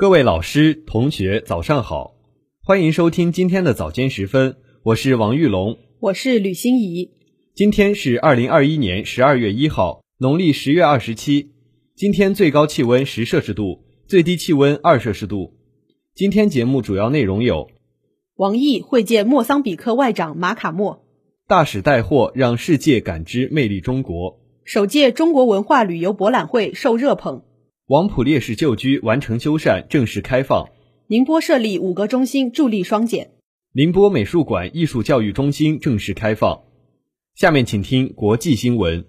各位老师、同学，早上好！欢迎收听今天的早间时分，我是王玉龙，我是吕欣怡。今天是二零二一年十二月一号，农历十月二十七。今天最高气温十摄氏度，最低气温二摄氏度。今天节目主要内容有：王毅会见莫桑比克外长马卡莫，大使带货让世界感知魅力中国；首届中国文化旅游博览会受热捧；王浦烈士旧居完成修缮，正式开放；宁波设立五个中心助力双减；宁波美术馆艺术教育中心正式开放。下面请听国际新闻。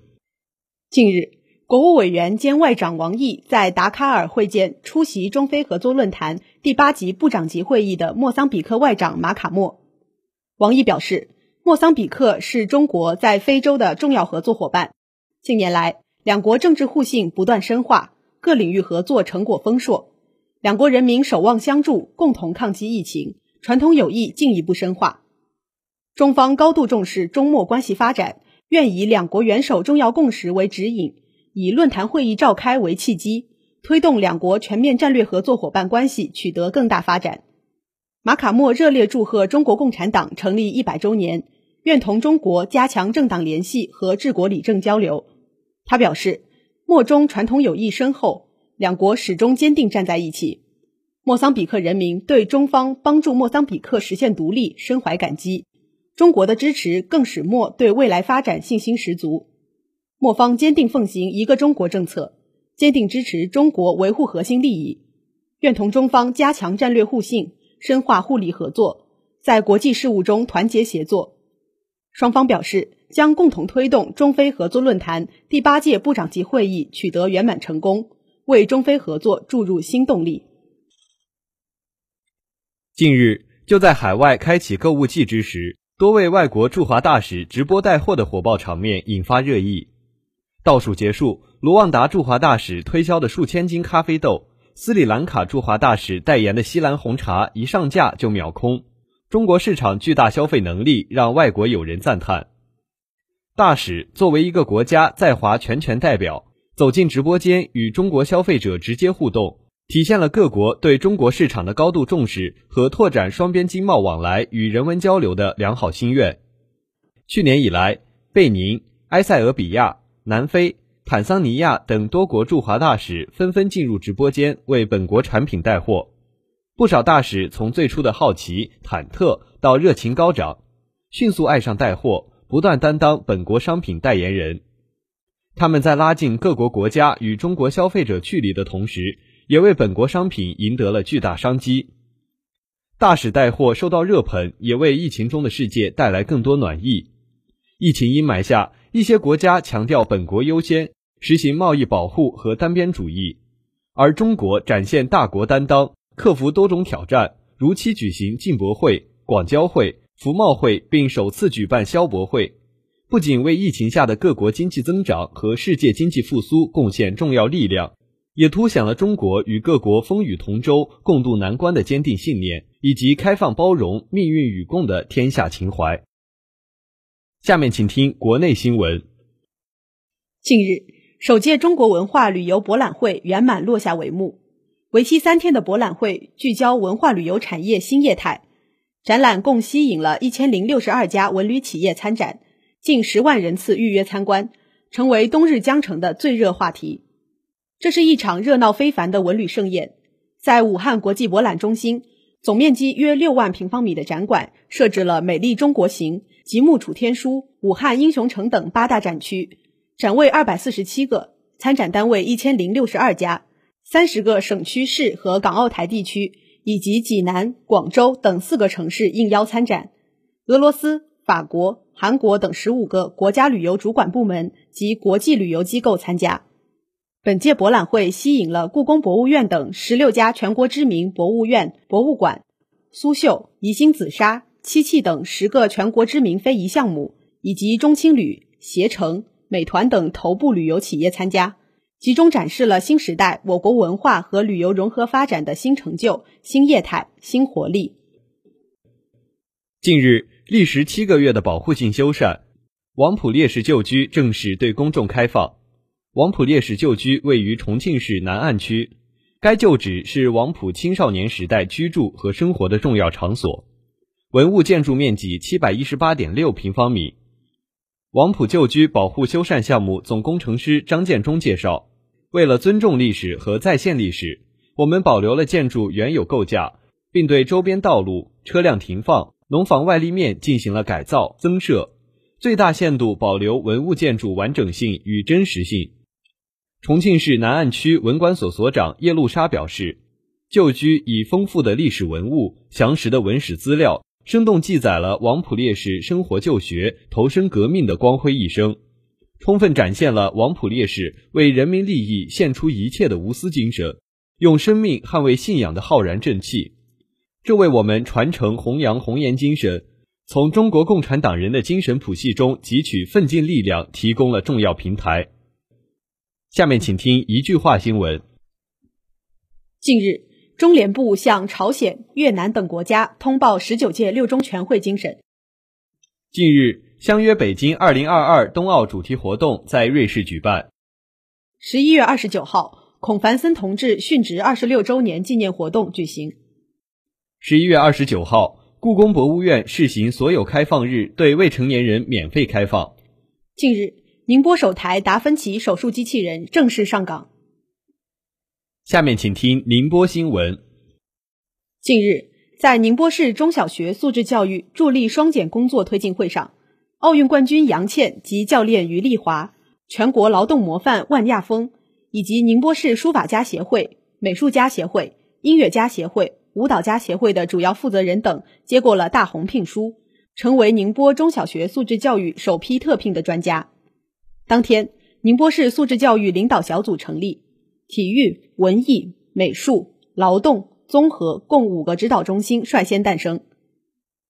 近日。国务委员兼外长王毅在达喀尔会见出席中非合作论坛第八级部长级会议的莫桑比克外长马卡莫。王毅表示，莫桑比克是中国在非洲的重要合作伙伴。近年来，两国政治互信不断深化，各领域合作成果丰硕，两国人民守望相助，共同抗击疫情，传统友谊进一步深化。中方高度重视中莫关系发展，愿以两国元首重要共识为指引。以论坛会议召开为契机，推动两国全面战略合作伙伴关系取得更大发展。马卡莫热烈祝贺中国共产党成立一百周年，愿同中国加强政党联系和治国理政交流。他表示，莫中传统友谊深厚，两国始终坚定站在一起。莫桑比克人民对中方帮助莫桑比克实现独立深怀感激，中国的支持更使莫对未来发展信心十足。莫方坚定奉行一个中国政策，坚定支持中国维护核心利益，愿同中方加强战略互信，深化互利合作，在国际事务中团结协作。双方表示将共同推动中非合作论坛第八届部长级会议取得圆满成功，为中非合作注入新动力。近日，就在海外开启购物季之时，多位外国驻华大使直播带货的火爆场面引发热议。倒数结束，卢旺达驻华大使推销的数千斤咖啡豆，斯里兰卡驻华大使代言的锡兰红茶一上架就秒空。中国市场巨大消费能力让外国友人赞叹。大使作为一个国家在华全权代表，走进直播间与中国消费者直接互动，体现了各国对中国市场的高度重视和拓展双边经贸往来与人文交流的良好心愿。去年以来，贝宁、埃塞俄比亚。南非、坦桑尼亚等多国驻华大使纷纷进入直播间为本国产品带货，不少大使从最初的好奇、忐忑到热情高涨，迅速爱上带货，不断担当本国商品代言人。他们在拉近各国国家与中国消费者距离的同时，也为本国商品赢得了巨大商机。大使带货受到热捧，也为疫情中的世界带来更多暖意。疫情阴霾下。一些国家强调本国优先，实行贸易保护和单边主义，而中国展现大国担当，克服多种挑战，如期举行进博会、广交会、服贸会，并首次举办消博会，不仅为疫情下的各国经济增长和世界经济复苏贡献重要力量，也凸显了中国与各国风雨同舟、共度难关的坚定信念，以及开放包容、命运与共的天下情怀。下面请听国内新闻。近日，首届中国文化旅游博览会圆满落下帷幕。为期三天的博览会聚焦文化旅游产业新业态，展览共吸引了一千零六十二家文旅企业参展，近十万人次预约参观，成为冬日江城的最热话题。这是一场热闹非凡的文旅盛宴，在武汉国际博览中心，总面积约六万平方米的展馆设置了“美丽中国行”。极目楚天书、武汉英雄城等八大展区，展位二百四十七个，参展单位一千零六十二家，三十个省区市和港澳台地区以及济南、广州等四个城市应邀参展。俄罗斯、法国、韩国等十五个国家旅游主管部门及国际旅游机构参加。本届博览会吸引了故宫博物院等十六家全国知名博物院、博物馆、苏绣、宜兴紫砂。漆器等十个全国知名非遗项目，以及中青旅、携程、美团等头部旅游企业参加，集中展示了新时代我国文化和旅游融合发展的新成就、新业态、新活力。近日，历时七个月的保护性修缮，王浦烈士旧居正式对公众开放。王浦烈士旧居位于重庆市南岸区，该旧址是王溥青少年时代居住和生活的重要场所。文物建筑面积七百一十八点六平方米。王府旧居保护修缮项目总工程师张建忠介绍，为了尊重历史和再现历史，我们保留了建筑原有构架，并对周边道路、车辆停放、农房外立面进行了改造增设，最大限度保留文物建筑完整性与真实性。重庆市南岸区文管所所长叶露莎表示，旧居以丰富的历史文物、详实的文史资料。生动记载了王普烈士生活就学、投身革命的光辉一生，充分展现了王普烈士为人民利益献出一切的无私精神，用生命捍卫信仰的浩然正气。这为我们传承弘扬红岩精神，从中国共产党人的精神谱系中汲取奋进力量提供了重要平台。下面请听一句话新闻。近日。中联部向朝鲜、越南等国家通报十九届六中全会精神。近日，相约北京二零二二冬奥主题活动在瑞士举办。十一月二十九号，孔繁森同志殉职二十六周年纪念活动举行。十一月二十九号，故宫博物院试行所有开放日对未成年人免费开放。近日，宁波首台达芬奇手术机器人正式上岗。下面请听宁波新闻。近日，在宁波市中小学素质教育助力双减工作推进会上，奥运冠军杨倩及教练于丽华、全国劳动模范万亚峰，以及宁波市书法家协会、美术家协会、音乐家协会、舞蹈家协会的主要负责人等接过了大红聘书，成为宁波中小学素质教育首批特聘的专家。当天，宁波市素质教育领导小组成立。体育、文艺、美术、劳动、综合共五个指导中心率先诞生。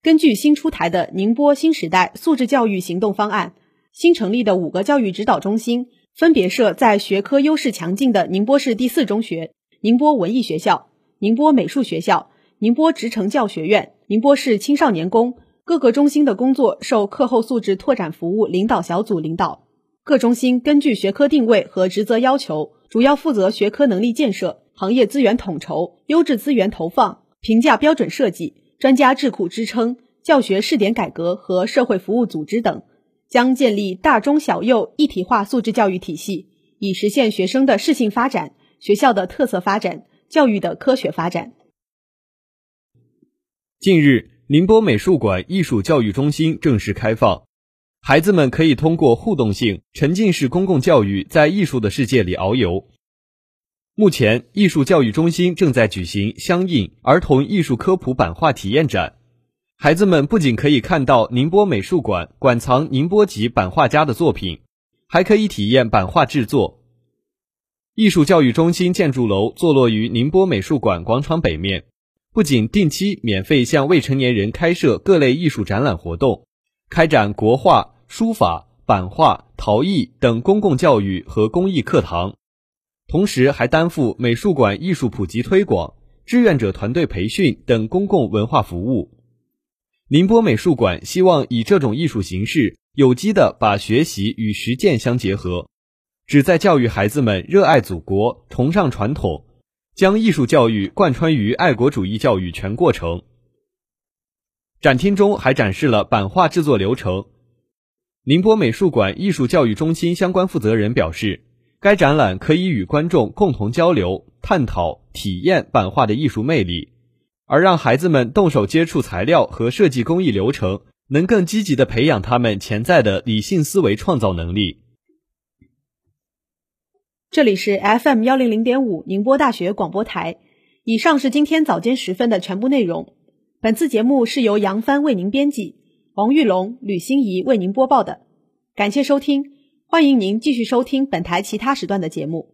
根据新出台的宁波新时代素质教育行动方案，新成立的五个教育指导中心分别设在学科优势强劲的宁波市第四中学、宁波文艺学校、宁波美术学校、宁波职成教学院、宁波市青少年宫。各个中心的工作受课后素质拓展服务领导小组领导。各中心根据学科定位和职责要求。主要负责学科能力建设、行业资源统筹、优质资源投放、评价标准设计、专家智库支撑、教学试点改革和社会服务组织等，将建立大中小幼一体化素质教育体系，以实现学生的适性发展、学校的特色发展、教育的科学发展。近日，宁波美术馆艺术教育中心正式开放。孩子们可以通过互动性、沉浸式公共教育，在艺术的世界里遨游。目前，艺术教育中心正在举行相应儿童艺术科普版画体验展，孩子们不仅可以看到宁波美术馆馆藏宁波籍版画家的作品，还可以体验版画制作。艺术教育中心建筑楼坐落于宁波美术馆广场北面，不仅定期免费向未成年人开设各类艺术展览活动。开展国画、书法、版画、陶艺等公共教育和公益课堂，同时还担负美术馆艺术普及推广、志愿者团队培训等公共文化服务。宁波美术馆希望以这种艺术形式，有机的把学习与实践相结合，旨在教育孩子们热爱祖国、崇尚传统，将艺术教育贯穿于爱国主义教育全过程。展厅中还展示了版画制作流程。宁波美术馆艺术教育中心相关负责人表示，该展览可以与观众共同交流、探讨、体验版画的艺术魅力，而让孩子们动手接触材料和设计工艺流程，能更积极的培养他们潜在的理性思维创造能力。这里是 FM 幺零零点五宁波大学广播台。以上是今天早间时分的全部内容。本次节目是由杨帆为您编辑，王玉龙、吕欣怡为您播报的。感谢收听，欢迎您继续收听本台其他时段的节目。